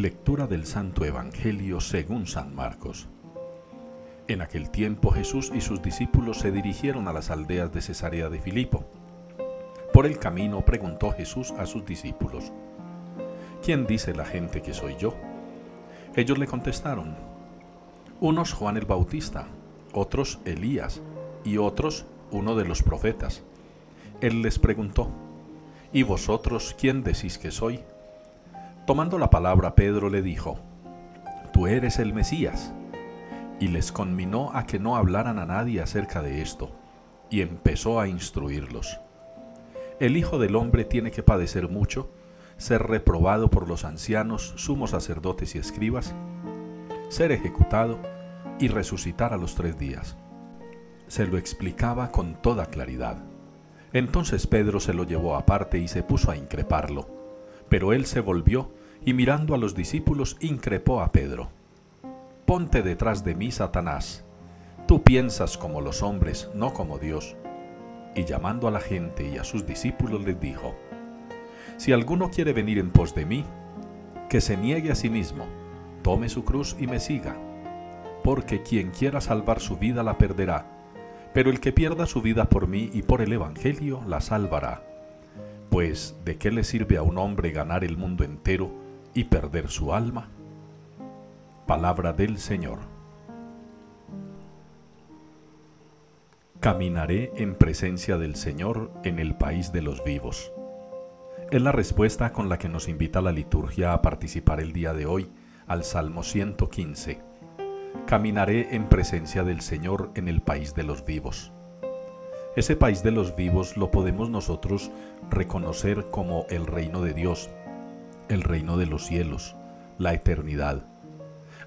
Lectura del Santo Evangelio según San Marcos. En aquel tiempo Jesús y sus discípulos se dirigieron a las aldeas de Cesarea de Filipo. Por el camino preguntó Jesús a sus discípulos, ¿quién dice la gente que soy yo? Ellos le contestaron, unos Juan el Bautista, otros Elías y otros uno de los profetas. Él les preguntó, ¿y vosotros quién decís que soy? Tomando la palabra, Pedro le dijo, Tú eres el Mesías. Y les conminó a que no hablaran a nadie acerca de esto, y empezó a instruirlos. El Hijo del Hombre tiene que padecer mucho, ser reprobado por los ancianos, sumos sacerdotes y escribas, ser ejecutado y resucitar a los tres días. Se lo explicaba con toda claridad. Entonces Pedro se lo llevó aparte y se puso a increparlo. Pero él se volvió y mirando a los discípulos increpó a Pedro. Ponte detrás de mí, Satanás. Tú piensas como los hombres, no como Dios. Y llamando a la gente y a sus discípulos les dijo, Si alguno quiere venir en pos de mí, que se niegue a sí mismo, tome su cruz y me siga. Porque quien quiera salvar su vida la perderá, pero el que pierda su vida por mí y por el Evangelio la salvará. Pues, ¿de qué le sirve a un hombre ganar el mundo entero y perder su alma? Palabra del Señor. Caminaré en presencia del Señor en el país de los vivos. Es la respuesta con la que nos invita la liturgia a participar el día de hoy al Salmo 115. Caminaré en presencia del Señor en el país de los vivos. Ese país de los vivos lo podemos nosotros reconocer como el reino de Dios, el reino de los cielos, la eternidad.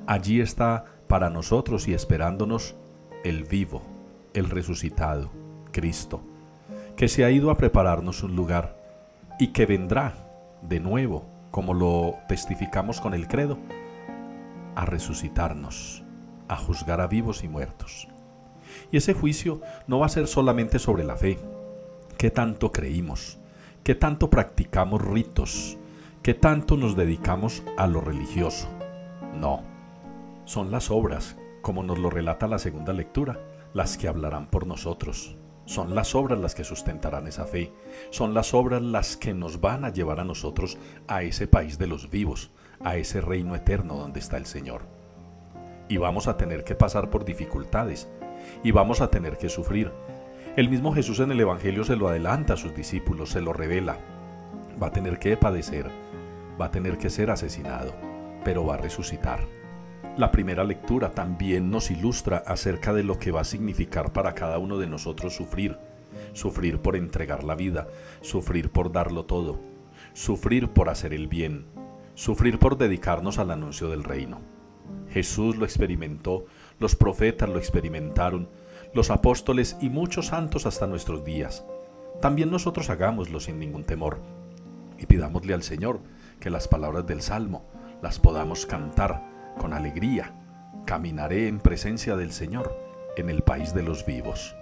Allí está para nosotros y esperándonos el vivo, el resucitado, Cristo, que se ha ido a prepararnos un lugar y que vendrá de nuevo, como lo testificamos con el credo, a resucitarnos, a juzgar a vivos y muertos. Y ese juicio no va a ser solamente sobre la fe, qué tanto creímos, qué tanto practicamos ritos, ¿Qué tanto nos dedicamos a lo religioso? No, son las obras, como nos lo relata la segunda lectura, las que hablarán por nosotros. Son las obras las que sustentarán esa fe. Son las obras las que nos van a llevar a nosotros a ese país de los vivos, a ese reino eterno donde está el Señor. Y vamos a tener que pasar por dificultades y vamos a tener que sufrir. El mismo Jesús en el Evangelio se lo adelanta a sus discípulos, se lo revela. Va a tener que padecer, va a tener que ser asesinado, pero va a resucitar. La primera lectura también nos ilustra acerca de lo que va a significar para cada uno de nosotros sufrir, sufrir por entregar la vida, sufrir por darlo todo, sufrir por hacer el bien, sufrir por dedicarnos al anuncio del reino. Jesús lo experimentó, los profetas lo experimentaron, los apóstoles y muchos santos hasta nuestros días. También nosotros hagámoslo sin ningún temor y pidámosle al Señor que las palabras del Salmo las podamos cantar con alegría. Caminaré en presencia del Señor en el país de los vivos.